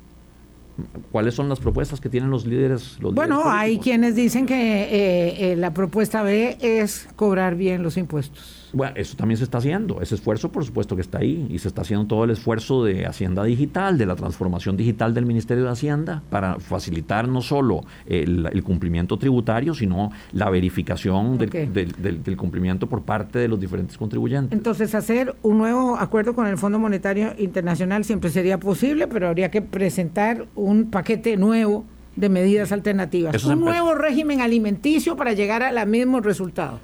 ¿Cuáles son las propuestas que tienen los líderes? Los bueno, hay quienes dicen que eh, eh, la propuesta B es cobrar bien los impuestos. Bueno, eso también se está haciendo. Ese esfuerzo, por supuesto, que está ahí. Y se está haciendo todo el esfuerzo de Hacienda Digital, de la transformación digital del Ministerio de Hacienda, para facilitar no solo el, cumplimiento tributario, sino la verificación del, cumplimiento por parte de los diferentes contribuyentes. Entonces, hacer un nuevo acuerdo con el Fondo Monetario Internacional siempre sería posible, pero habría que presentar un paquete nuevo de medidas alternativas. un nuevo régimen alimenticio para llegar al mismo resultado.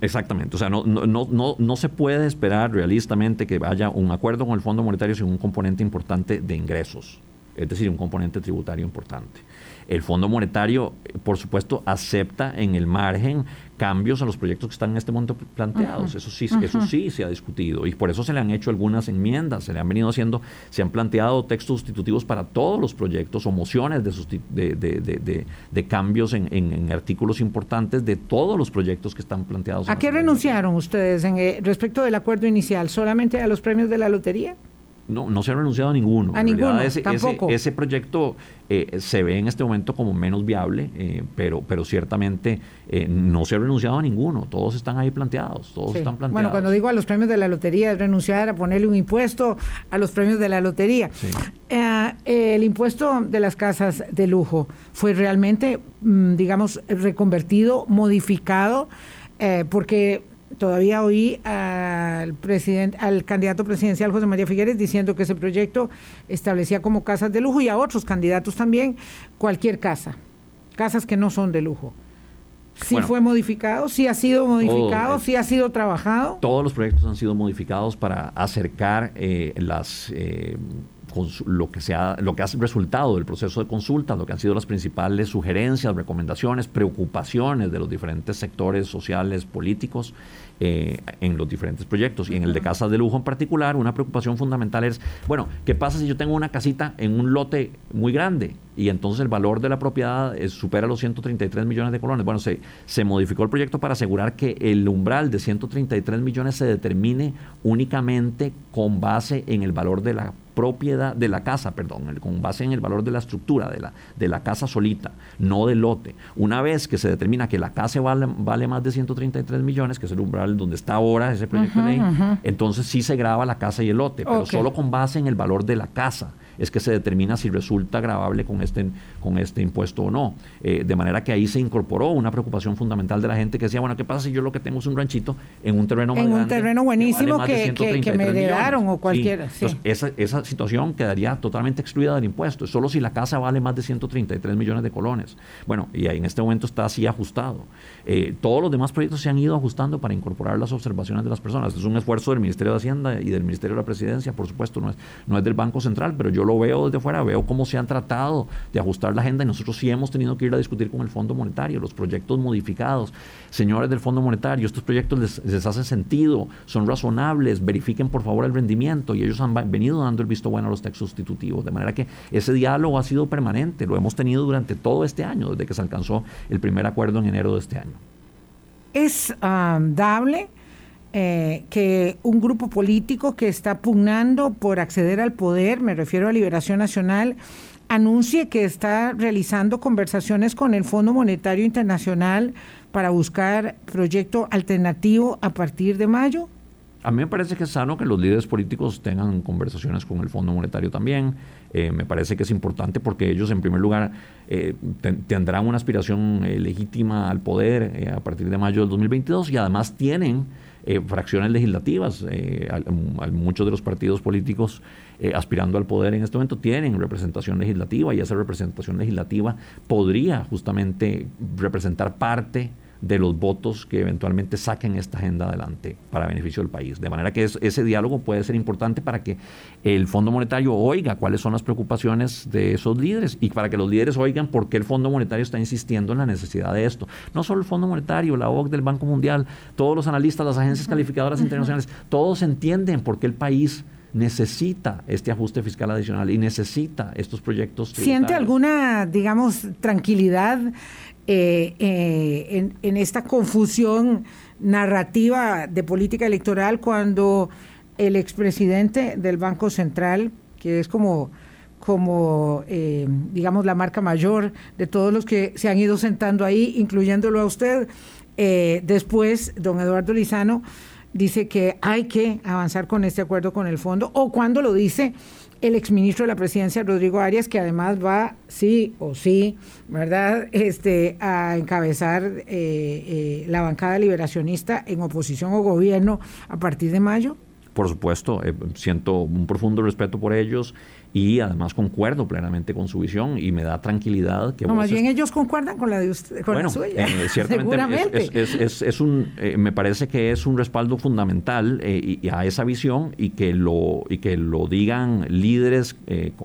Exactamente, o sea, no, no, no, no se puede esperar realistamente que haya un acuerdo con el Fondo Monetario sin un componente importante de ingresos, es decir, un componente tributario importante. El Fondo Monetario, por supuesto, acepta en el margen cambios a los proyectos que están en este momento planteados. Eso sí, eso sí se ha discutido y por eso se le han hecho algunas enmiendas, se le han venido haciendo, se han planteado textos sustitutivos para todos los proyectos o mociones de, de, de, cambios en, artículos importantes de todos los proyectos que están planteados. ¿A qué renunciaron ustedes en, eh, respecto del acuerdo inicial? ¿Solamente a los premios de la lotería? No, no se ha renunciado a ninguno. A ninguno, ese, tampoco. Ese, proyecto eh, se ve en este momento como menos viable, eh, pero, pero ciertamente eh, no se ha renunciado a ninguno. Todos están ahí planteados, todos están planteados. Bueno, cuando digo a los premios de la lotería es renunciar a ponerle un impuesto a los premios de la lotería. el impuesto de las casas de lujo fue realmente, mm, digamos, reconvertido, modificado, porque todavía oí al presidente, al candidato presidencial José María Figueres diciendo que ese proyecto establecía como casas de lujo y a otros candidatos también cualquier casa, casas que no son de lujo. Sí fue modificado, sí ha sido modificado, sí ha sido trabajado. Todos los proyectos han sido modificados para acercar eh, las eh, lo que, sea, lo que ha resultado del proceso de consulta, lo que han sido las principales sugerencias, recomendaciones, preocupaciones de los diferentes sectores sociales, políticos eh, en los diferentes proyectos. Y en el de casas de lujo en particular, una preocupación fundamental es, bueno, ¿qué pasa si yo tengo una casita en un lote muy grande y entonces el valor de la propiedad supera los 133 millones de colones? Bueno, se, se modificó el proyecto para asegurar que el umbral de 133 millones se determine únicamente con base en el valor de la propiedad de la casa, perdón, con base en el valor de la estructura de la, de la casa solita, no del lote. Una vez que se determina que la casa vale, vale más de 133 millones, que es el umbral donde está ahora ese proyecto de ley, entonces sí se graba la casa y el lote, pero solo con base en el valor de la casa es que se determina si resulta grabable con este, con este impuesto o no. Eh, de manera que ahí se incorporó una preocupación fundamental de la gente que decía, bueno, ¿qué pasa si yo lo que tengo es un ranchito en un terreno En un terreno buenísimo que, que, me heredaron o cualquiera. esa, esa situación quedaría totalmente excluida del impuesto, solo si la casa vale más de 133 millones de colones. Bueno, y ahí en este momento está así ajustado. Eh, todos los demás proyectos se han ido ajustando para incorporar las observaciones de las personas. Es un esfuerzo del Ministerio de Hacienda y del Ministerio de la Presidencia, por supuesto, no es, no es del Banco Central, pero yo lo veo desde fuera, veo cómo se han tratado de ajustar la agenda y nosotros sí hemos tenido que ir a discutir con el Fondo Monetario, los proyectos modificados. Señores del Fondo Monetario, estos proyectos les, hacen sentido, son razonables, verifiquen por favor el rendimiento y ellos han venido dando el visto bueno a los textos sustitutivos, de manera que ese diálogo ha sido permanente, lo hemos tenido durante todo este año, desde que se alcanzó el primer acuerdo en enero de este año. Es ah, dable eh, que un grupo político que está pugnando por acceder al poder, me refiero a Liberación Nacional, anuncie que está realizando conversaciones con el Fondo Monetario Internacional para buscar proyecto alternativo a partir de mayo? A mí me parece que es sano que los líderes políticos tengan conversaciones con el Fondo Monetario también. Eh, me parece que es importante porque ellos, en primer lugar, eh, tendrán una aspiración legítima al poder a partir de mayo del 2022 y además tienen eh, fracciones legislativas. Eh, muchos de los partidos políticos eh, aspirando al poder en este momento tienen representación legislativa y esa representación legislativa podría justamente representar parte de los votos que eventualmente saquen esta agenda adelante para beneficio del país. De manera que ese diálogo puede ser importante para que el Fondo Monetario oiga cuáles son las preocupaciones de esos líderes y para que los líderes oigan por qué el Fondo Monetario está insistiendo en la necesidad de esto. No solo el Fondo Monetario, la OCDE, del Banco Mundial, todos los analistas, las agencias calificadoras internacionales, todos entienden por qué el país necesita este ajuste fiscal adicional y necesita estos proyectos. ¿Siente alguna, digamos, tranquilidad eh, en, esta confusión narrativa de política electoral cuando el expresidente del Banco Central, que es como como, eh, digamos, la marca mayor de todos los que se han ido sentando ahí, incluyéndolo a usted. Eh, después, don Eduardo Lizano dice que hay que avanzar con este acuerdo con el fondo, o cuando lo dice el exministro de la presidencia, Rodrigo Arias, que además va, sí o sí, ¿verdad?, este, a encabezar eh, eh, la bancada liberacionista en oposición o gobierno a partir de mayo. Por supuesto, eh, siento un profundo respeto por ellos y además concuerdo plenamente con su visión y me da tranquilidad que... No, más bien ellos concuerdan con la de usted, con la suya. Eh, ciertamente es, es, es, un, eh, me parece que es un respaldo fundamental eh, y, a esa visión y que lo, y que lo digan líderes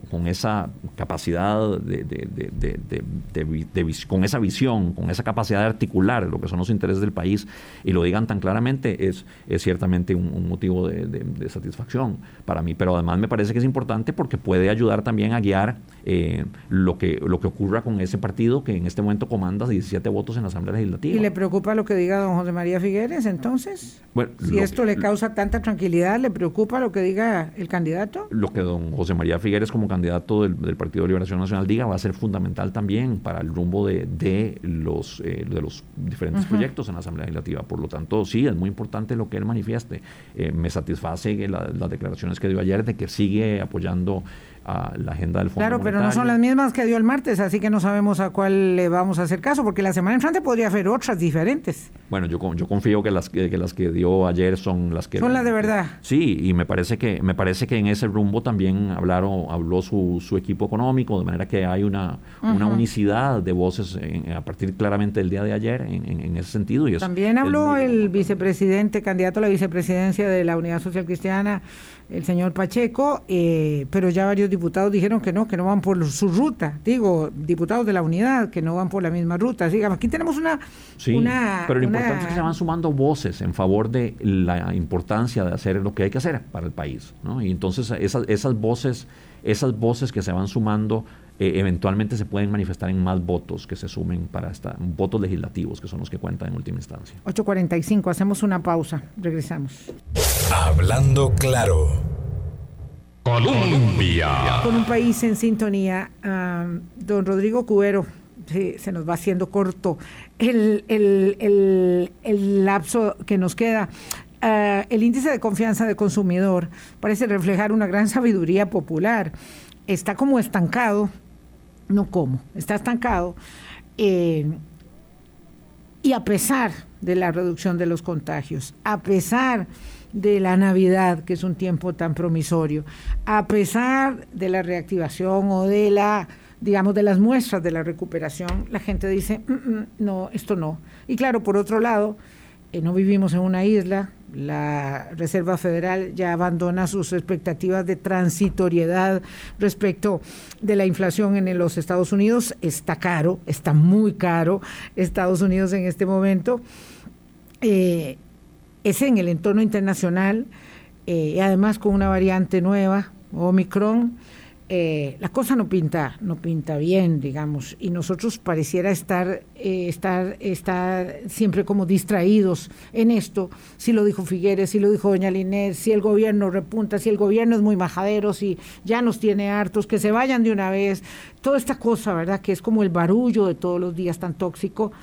con, esa capacidad de, de, con esa visión, con esa capacidad de articular lo que son los intereses del país y lo digan tan claramente es, es ciertamente un, un motivo de, satisfacción para mí. Pero además me parece que es importante porque puede puede ayudar también a guiar eh, lo, que, lo que ocurra con ese partido que en este momento comanda 17 votos en la Asamblea Legislativa. ¿Y le preocupa lo que diga don José María Figueres entonces? Bueno, si esto le causa tanta tranquilidad, ¿le preocupa lo que diga el candidato? Lo que don José María Figueres como candidato del, Partido de Liberación Nacional diga va a ser fundamental también para el rumbo de, de los, eh, de los diferentes proyectos en la Asamblea Legislativa. Por lo tanto, sí, es muy importante lo que él manifieste. Eh, me satisface las declaraciones que dio ayer de que sigue apoyando a la agenda del Fondo Claro, pero no son las mismas que dio el martes, así que no sabemos a cuál le vamos a hacer caso, porque la semana entrante podría haber otras diferentes. Bueno, yo, yo confío que las que, las que dio ayer son las que son las de verdad. Sí, y me parece que me parece que en ese rumbo también hablaron habló su, su equipo económico, de manera que hay una, una unicidad de voces a partir claramente del día de ayer en, ese sentido. Y también habló el vicepresidente, candidato a la vicepresidencia de la Unidad Social Cristiana, el señor Pacheco, eh, pero ya varios diputados dijeron que no, que no van por su ruta. Digo, diputados de la unidad, que no van por la misma ruta. Digamos, aquí tenemos una... Sí, pero lo importante es que se van sumando voces en favor de la importancia de hacer lo que hay que hacer para el país. ¿no? Y entonces esas, esas voces esas voces que se van sumando eh, eventualmente se pueden manifestar en más votos que se sumen para esta, votos legislativos, que son los que cuentan en última instancia. 8.45, hacemos una pausa, regresamos. Hablando claro. Colombia. Con un país en sintonía, don Rodrigo Cubero, se nos va haciendo corto el, el, lapso que nos queda. Ah, el índice de confianza del consumidor parece reflejar una gran sabiduría popular. Está como estancado no como, está estancado. Eh, y a pesar de la reducción de los contagios, a pesar de la Navidad, que es un tiempo tan promisorio, a pesar de la reactivación o de la, digamos, de las muestras de la recuperación, la gente dice, mm, mm, no, esto no. Y claro, por otro lado, eh, no vivimos en una isla, la Reserva Federal ya abandona sus expectativas de transitoriedad respecto de la inflación en los Estados Unidos. Está caro, está muy caro Estados Unidos en este momento. Eh, es en el entorno internacional, eh, además con una variante nueva, Omicron eh, la cosa no pinta, no pinta bien, digamos, y nosotros pareciera estar, eh, estar, estar siempre como distraídos en esto. Si lo dijo Figueres, si lo dijo Doña Linés, si el gobierno repunta, si el gobierno es muy majadero, si ya nos tiene hartos, que se vayan de una vez. Toda esta cosa, ¿verdad? Que es como el barullo de todos los días tan tóxico.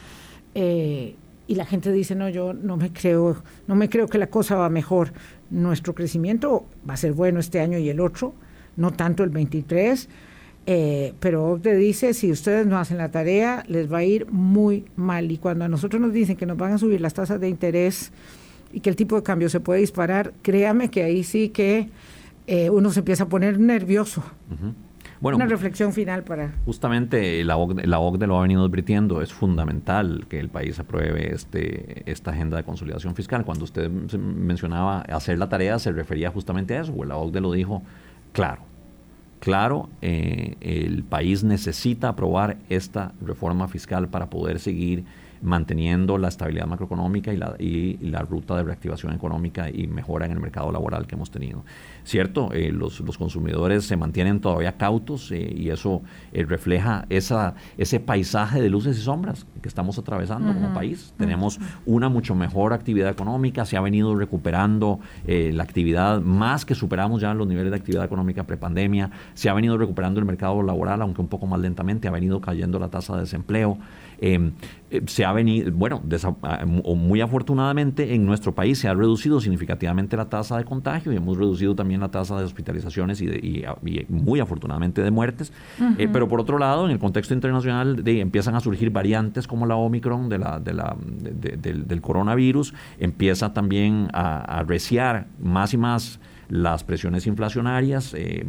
Eh, y la gente dice, no, yo no me creo, no me creo que la cosa va mejor. Nuestro crecimiento va a ser bueno este año y el otro no tanto el 23, eh, pero OCDE dice, si ustedes no hacen la tarea, les va a ir muy mal. Y cuando a nosotros nos dicen que nos van a subir las tasas de interés y que el tipo de cambio se puede disparar, créame que ahí sí que eh, uno se empieza a poner nervioso. Bueno, Una reflexión final para... Justamente la OCDE, la OCDE lo ha venido advirtiendo, es fundamental que el país apruebe este, esta agenda de consolidación fiscal. Cuando usted mencionaba hacer la tarea, se refería justamente a eso, o la OCDE lo dijo claro. Claro, eh, el país necesita aprobar esta reforma fiscal para poder seguir manteniendo la estabilidad macroeconómica y la, y la ruta de reactivación económica y mejora en el mercado laboral que hemos tenido. Cierto, eh, los, los, consumidores se mantienen todavía cautos eh, y eso eh, refleja esa, ese paisaje de luces y sombras que estamos atravesando como país. Tenemos una mucho mejor actividad económica, se ha venido recuperando la actividad, más que superamos ya los niveles de actividad económica prepandemia, se ha venido recuperando el mercado laboral, aunque un poco más lentamente, ha venido cayendo la tasa de desempleo. Em, eh, se ha venido, bueno, ah, muy afortunadamente en nuestro país se ha reducido significativamente la tasa de contagio y hemos reducido también la tasa de hospitalizaciones y, ah, muy afortunadamente de muertes. Eh, pero por otro lado, en el contexto internacional de, empiezan a surgir variantes como la Omicron de la, de la, del, coronavirus, empieza también a, a reciar más y más las presiones inflacionarias. Eh,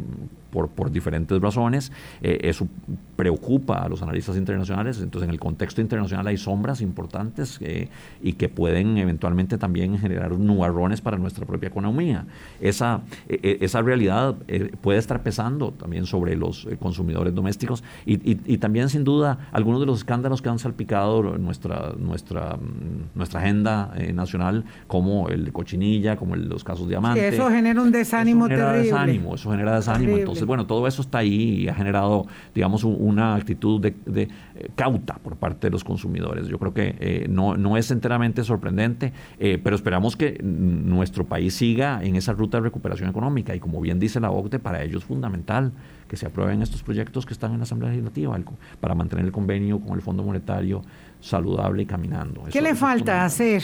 por, por diferentes razones. Eh, eso preocupa a los analistas internacionales. Entonces, en el contexto internacional hay sombras importantes eh, y que pueden eventualmente también generar nubarrones para nuestra propia economía. Esa, e, e, esa realidad eh, puede estar pesando también sobre los consumidores domésticos y, y, también, sin duda, algunos de los escándalos que han salpicado nuestra, nuestra, mm, nuestra agenda nacional, como el de cochinilla, como el, los casos de diamante. eso genera un desánimo eso genera Desánimo, eso genera desánimo. Entonces, bueno, todo eso está ahí y ha generado, digamos, una actitud de, eh, cauta por parte de los consumidores. Yo creo que eh, no, no es enteramente sorprendente, eh, pero esperamos que nuestro país siga en esa ruta de recuperación económica y como bien dice la OCDE, para ello es fundamental que se aprueben estos proyectos que están en la Asamblea Legislativa para mantener el convenio con el Fondo Monetario saludable y caminando. ¿Qué le falta hacer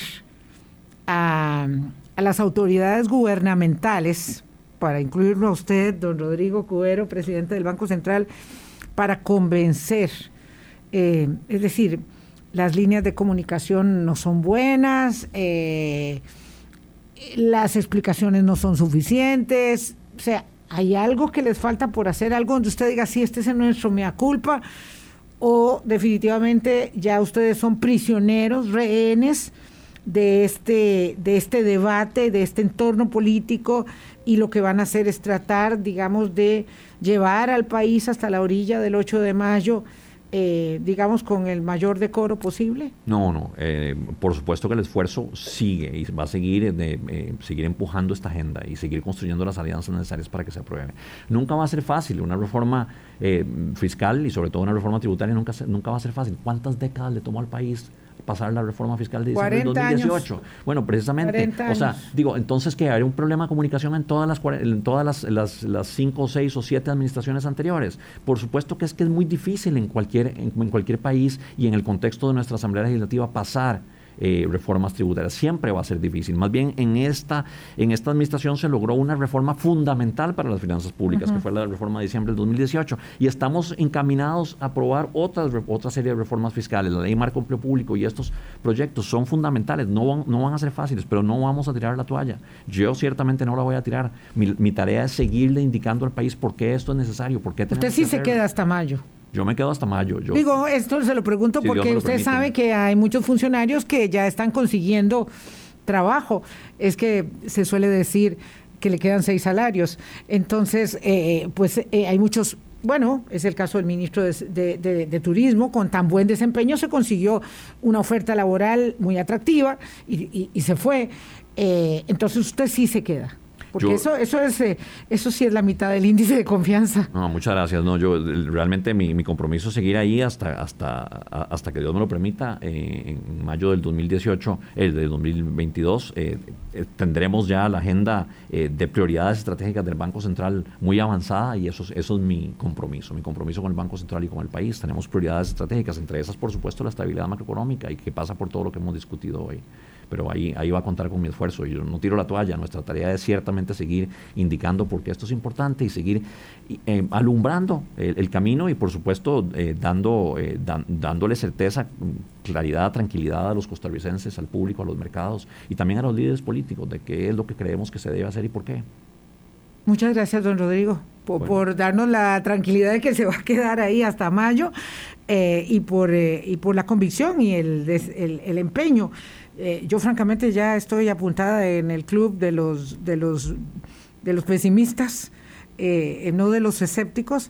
a, a las autoridades gubernamentales para incluirlo a usted, don Rodrigo Cubero, presidente del Banco Central, para convencer, eh, es decir, las líneas de comunicación no son buenas, eh, las explicaciones no son suficientes, o sea, hay algo que les falta por hacer, algo donde usted diga, sí, este es nuestro mea culpa, o definitivamente ya ustedes son prisioneros, rehenes de este, de este debate, de este entorno político y lo que van a hacer es tratar, digamos, de llevar al país hasta la orilla del 8 de mayo, eh, digamos, con el mayor decoro posible? No, no. Eh, por supuesto que el esfuerzo sigue y va a seguir, eh, de, seguir empujando esta agenda y seguir construyendo las alianzas necesarias para que se apruebe. Nunca va a ser fácil. Una reforma fiscal y sobre todo una reforma tributaria nunca, nunca va a ser fácil. ¿Cuántas décadas le tomó al país? Pasar la reforma fiscal de diciembre 2018. Bueno, precisamente, o sea, digo, entonces que hay un problema de comunicación en todas las en todas las, las, las, cinco, seis o siete administraciones anteriores. Por supuesto que es que es muy difícil en cualquier en cualquier país y en el contexto de nuestra Asamblea Legislativa pasar eh, reformas tributarias. Siempre va a ser difícil. Más bien en esta, en esta administración se logró una reforma fundamental para las finanzas públicas, que fue la reforma de diciembre del 2018. Y estamos encaminados a aprobar otras, otra serie de reformas fiscales. La ley marco empleo público y estos proyectos son fundamentales. No van, no van a ser fáciles, pero no vamos a tirar la toalla. Yo ciertamente no la voy a tirar. Mi, tarea es seguirle indicando al país por qué esto es necesario, por qué Usted sí se queda hasta mayo. Yo me quedo hasta mayo. Yo, Digo, esto se lo pregunto porque usted sabe que hay muchos funcionarios que ya están consiguiendo trabajo. Es que se suele decir que le quedan seis salarios. Entonces, eh, pues eh, hay muchos bueno, es el caso del ministro de, Turismo, con tan buen desempeño se consiguió una oferta laboral muy atractiva y, se fue. Eh, entonces usted sí se queda. Porque eso, eso, es, eh, eso sí es la mitad del índice de confianza. No, muchas gracias. No, yo realmente mi, compromiso es seguir ahí hasta, hasta, hasta que Dios me lo permita. Eh, en mayo del 2018, el de 2022, eh, tendremos ya la agenda de prioridades estratégicas del Banco Central muy avanzada y eso, eso es mi compromiso, mi compromiso con el Banco Central y con el país. Tenemos prioridades estratégicas, entre esas, por supuesto, la estabilidad macroeconómica y que pasa por todo lo que hemos discutido hoy pero ahí, ahí va a contar con mi esfuerzo. Yo no tiro la toalla, nuestra tarea es ciertamente seguir indicando por qué esto es importante y seguir eh, alumbrando el, camino y por supuesto eh, dando, eh, dándole certeza, claridad, tranquilidad a los costarricenses, al público, a los mercados y también a los líderes políticos de qué es lo que creemos que se debe hacer y por qué. Muchas gracias, don Rodrigo, por, darnos la tranquilidad de que se va a quedar ahí hasta mayo y, por, y por la convicción y el, el, el empeño eh, yo francamente ya estoy apuntada en el club de los, de los, de los pesimistas, eh, no de los escépticos.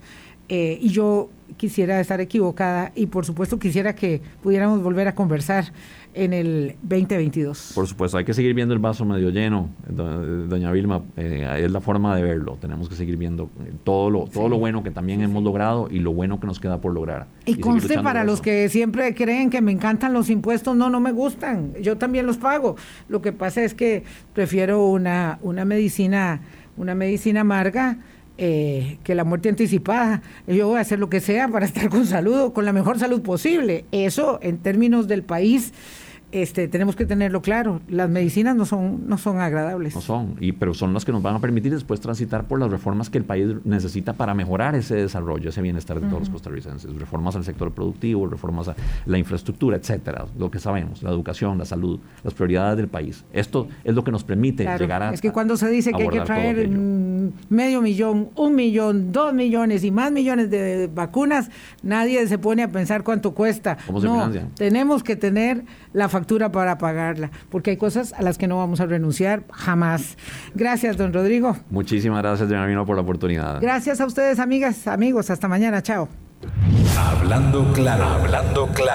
Eh, y yo quisiera estar equivocada y por supuesto quisiera que pudiéramos volver a conversar en el 2022. Por supuesto, hay que seguir viendo el vaso medio lleno, doña Vilma, eh, es la forma de verlo, tenemos que seguir viendo todo lo, todo lo bueno que también hemos logrado y lo bueno que nos queda por lograr. Y, conste para los que siempre creen que me encantan los impuestos, no, no me gustan, yo también los pago. Lo que pasa es que prefiero una, una medicina, una medicina amarga eh, que la muerte anticipada. Yo voy a hacer lo que sea para estar con salud, con la mejor salud posible. Eso, en términos del país, este, tenemos que tenerlo claro, las medicinas no son, no son agradables. No son, y, pero son las que nos van a permitir después transitar por las reformas que el país necesita para mejorar ese desarrollo, ese bienestar de todos los costarricenses. Reformas al sector productivo, reformas a la infraestructura, etcétera, lo que sabemos, la educación, la salud, las prioridades del país. Esto es lo que nos permite llegar a... Es que cuando se dice que hay que traer medio millón, un millón, dos millones y más millones de vacunas, nadie se pone a pensar cuánto cuesta. ¿Cómo se no, tenemos que tener la factura para pagarla, porque hay cosas a las que no vamos a renunciar jamás. Gracias, don Rodrigo. Muchísimas gracias, don Amino, por la oportunidad. Gracias a ustedes, amigas, amigos. Hasta mañana. Chao. Hablando claro, hablando claro.